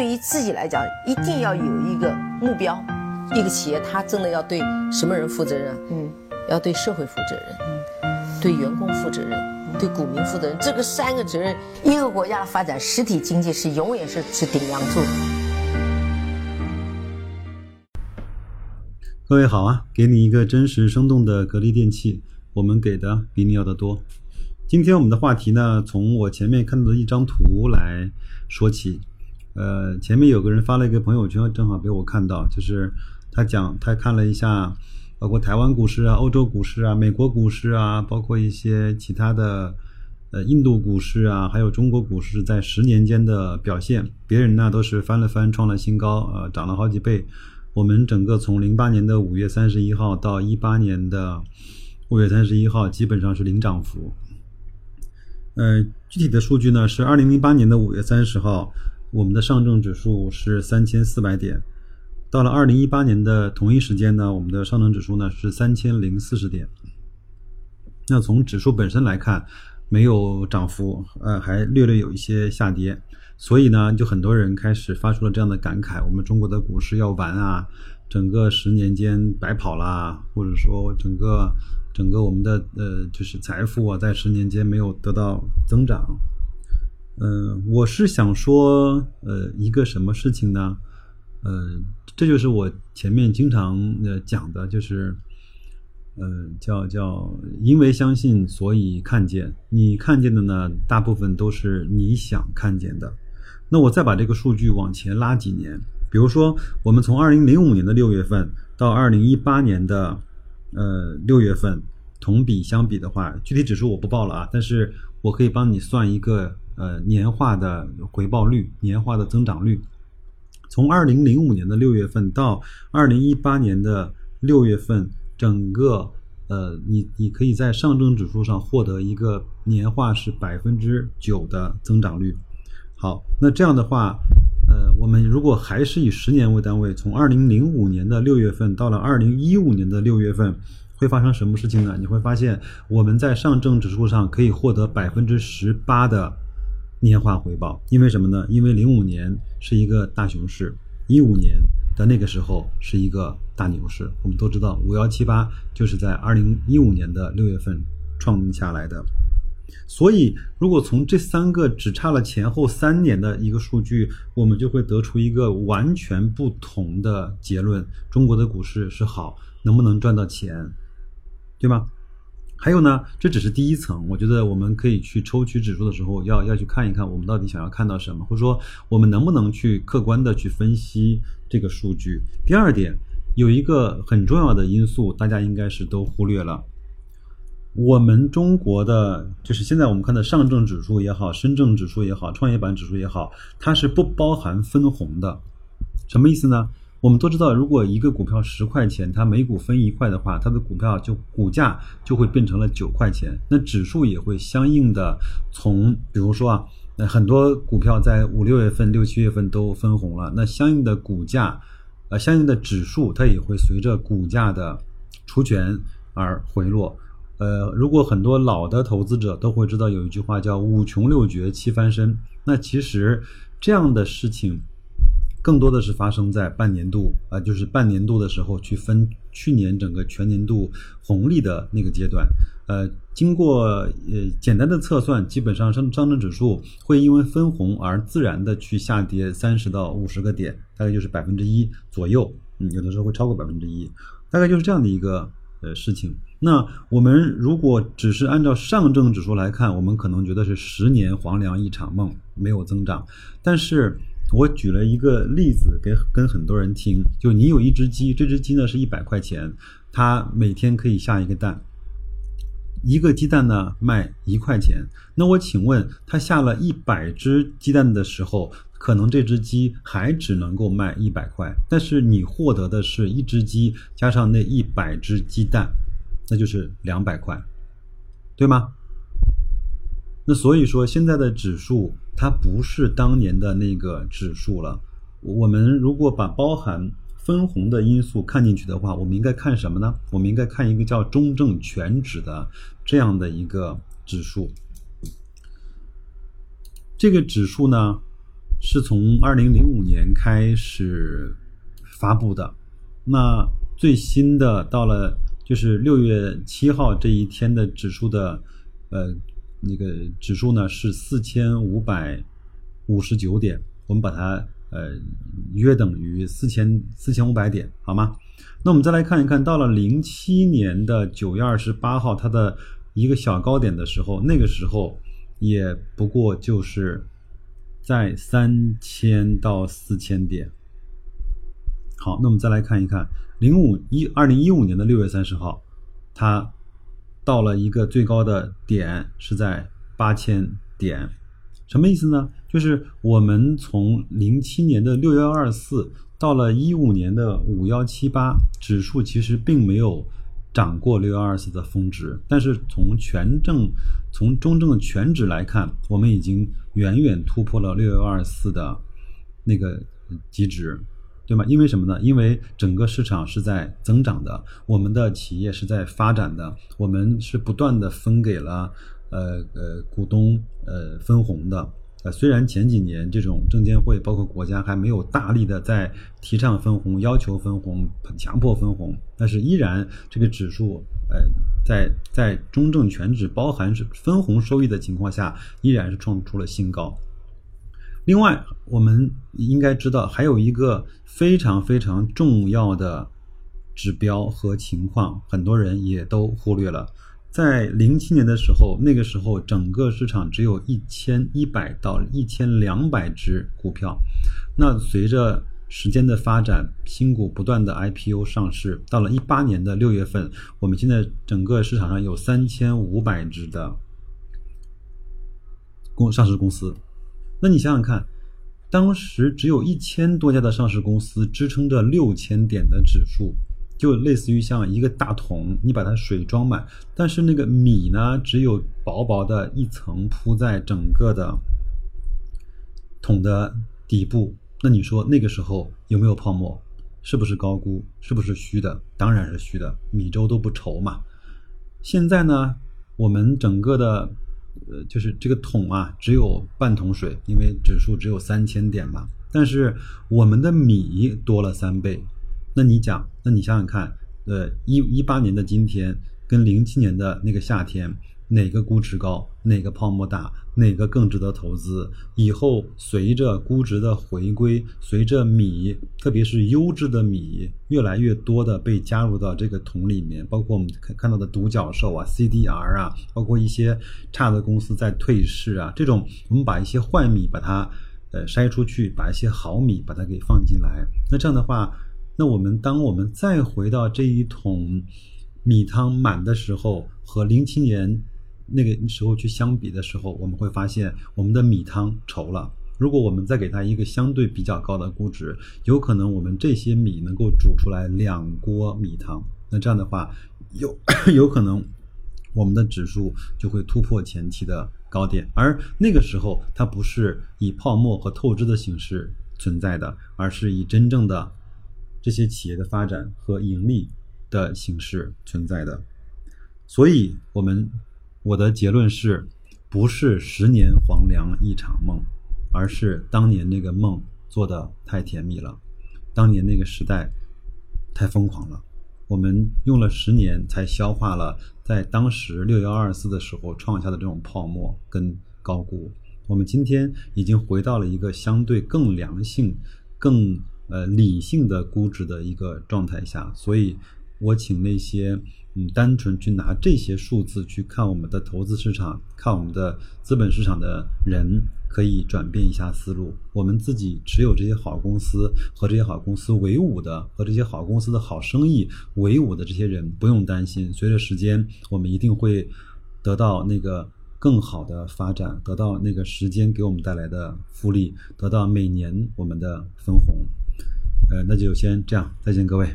对于自己来讲，一定要有一个目标。一个企业，它真的要对什么人负责任？嗯，要对社会负责任，嗯，对员工负责任，对股民负责任。这个三个责任，一个国家的发展，实体经济是永远是是顶梁柱。各位好啊，给你一个真实生动的格力电器，我们给的比你要的多。今天我们的话题呢，从我前面看到的一张图来说起。呃，前面有个人发了一个朋友圈，正好被我看到，就是他 讲他看了一下，包括台湾股市啊、欧洲股市啊、美国股市啊，包括一些其他的，呃，印度股市啊，还有中国股市在十年间的表现。别人呢都是翻了翻，创了新高，呃，涨了好几倍。我们整个从零八年的五月三十一号到一八年的五月三十一号，基本上是零涨幅。呃，具体的数据呢是二零零八年的五月三十号。我们的上证指数是三千四百点，到了二零一八年的同一时间呢，我们的上证指数呢是三千零四十点。那从指数本身来看，没有涨幅，呃，还略略有一些下跌，所以呢，就很多人开始发出了这样的感慨：我们中国的股市要完啊，整个十年间白跑啦，或者说整个整个我们的呃就是财富啊，在十年间没有得到增长。嗯，我是想说，呃，一个什么事情呢？呃，这就是我前面经常呃讲的，就是，呃，叫叫因为相信，所以看见。你看见的呢，大部分都是你想看见的。那我再把这个数据往前拉几年，比如说，我们从二零零五年的六月份到二零一八年的呃六月份，同比相比的话，具体指数我不报了啊，但是我可以帮你算一个。呃，年化的回报率，年化的增长率，从二零零五年的六月份到二零一八年的六月份，整个呃，你你可以在上证指数上获得一个年化是百分之九的增长率。好，那这样的话，呃，我们如果还是以十年为单位，从二零零五年的六月份到了二零一五年的六月份，会发生什么事情呢？你会发现，我们在上证指数上可以获得百分之十八的。年化回报，因为什么呢？因为零五年是一个大熊市，一五年的那个时候是一个大牛市。我们都知道，五幺七八就是在二零一五年的六月份创下来的。所以，如果从这三个只差了前后三年的一个数据，我们就会得出一个完全不同的结论：中国的股市是好，能不能赚到钱，对吗？还有呢，这只是第一层。我觉得我们可以去抽取指数的时候，要要去看一看我们到底想要看到什么，或者说我们能不能去客观的去分析这个数据。第二点，有一个很重要的因素，大家应该是都忽略了。我们中国的就是现在我们看的上证指数也好，深证指数也好，创业板指数也好，它是不包含分红的。什么意思呢？我们都知道，如果一个股票十块钱，它每股分一块的话，它的股票就股价就会变成了九块钱。那指数也会相应的从，比如说啊，那很多股票在五六月份、六七月份都分红了，那相应的股价，呃，相应的指数它也会随着股价的除权而回落。呃，如果很多老的投资者都会知道有一句话叫“五穷六绝七翻身”，那其实这样的事情。更多的是发生在半年度啊，就是半年度的时候去分去年整个全年度红利的那个阶段，呃，经过呃简单的测算，基本上上上证指数会因为分红而自然的去下跌三十到五十个点，大概就是百分之一左右，嗯，有的时候会超过百分之一，大概就是这样的一个呃事情。那我们如果只是按照上证指数来看，我们可能觉得是十年黄粱一场梦，没有增长，但是。我举了一个例子给跟很多人听，就你有一只鸡，这只鸡呢是一百块钱，它每天可以下一个蛋，一个鸡蛋呢卖一块钱。那我请问，它下了一百只鸡蛋的时候，可能这只鸡还只能够卖一百块，但是你获得的是一只鸡加上那一百只鸡蛋，那就是两百块，对吗？那所以说，现在的指数它不是当年的那个指数了。我们如果把包含分红的因素看进去的话，我们应该看什么呢？我们应该看一个叫中证全指的这样的一个指数。这个指数呢，是从二零零五年开始发布的，那最新的到了就是六月七号这一天的指数的呃那个指数呢是四千五百五十九点，我们把它呃约等于四千四千五百点，好吗？那我们再来看一看，到了零七年的九月二十八号，它的一个小高点的时候，那个时候也不过就是在三千到四千点。好，那我们再来看一看，零五一二零一五年的六月三十号，它到了一个最高的点是在八千点，什么意思呢？就是我们从零七年的六幺二四。到了一五年的五幺七八指数，其实并没有涨过六幺二四的峰值，但是从权证、从中证全指来看，我们已经远远突破了六幺二四的那个极值，对吗？因为什么呢？因为整个市场是在增长的，我们的企业是在发展的，我们是不断的分给了呃呃股东呃分红的。呃，虽然前几年这种证监会包括国家还没有大力的在提倡分红、要求分红、强迫分红，但是依然这个指数，呃，在在中证全指包含是分红收益的情况下，依然是创出了新高。另外，我们应该知道还有一个非常非常重要的指标和情况，很多人也都忽略了。在零七年的时候，那个时候整个市场只有一千一百到一千两百只股票。那随着时间的发展，新股不断的 IPO 上市，到了一八年的六月份，我们现在整个市场上有三千五百只的公上市公司。那你想想看，当时只有一千多家的上市公司支撑着六千点的指数。就类似于像一个大桶，你把它水装满，但是那个米呢，只有薄薄的一层铺在整个的桶的底部。那你说那个时候有没有泡沫？是不是高估？是不是虚的？当然是虚的，米粥都不稠嘛。现在呢，我们整个的呃，就是这个桶啊，只有半桶水，因为指数只有三千点嘛，但是我们的米多了三倍。那你讲，那你想想看，呃，一一八年的今天跟零七年的那个夏天，哪个估值高，哪个泡沫大，哪个更值得投资？以后随着估值的回归，随着米，特别是优质的米越来越多的被加入到这个桶里面，包括我们看看到的独角兽啊、CDR 啊，包括一些差的公司在退市啊，这种我们把一些坏米把它呃筛出去，把一些好米把它给放进来，那这样的话。那我们当我们再回到这一桶米汤满的时候，和零七年那个时候去相比的时候，我们会发现我们的米汤稠了。如果我们再给它一个相对比较高的估值，有可能我们这些米能够煮出来两锅米汤。那这样的话，有 有可能我们的指数就会突破前期的高点，而那个时候它不是以泡沫和透支的形式存在的，而是以真正的。这些企业的发展和盈利的形式存在的，所以，我们我的结论是，不是十年黄粱一场梦，而是当年那个梦做的太甜蜜了，当年那个时代太疯狂了，我们用了十年才消化了在当时六幺二四的时候创下的这种泡沫跟高估，我们今天已经回到了一个相对更良性、更。呃，理性的估值的一个状态下，所以我请那些嗯，单纯去拿这些数字去看我们的投资市场、看我们的资本市场的人，可以转变一下思路。我们自己持有这些好公司和这些好公司为伍的，和这些好公司的好生意为伍的这些人，不用担心。随着时间，我们一定会得到那个更好的发展，得到那个时间给我们带来的复利，得到每年我们的分红。呃，那就先这样，再见各位。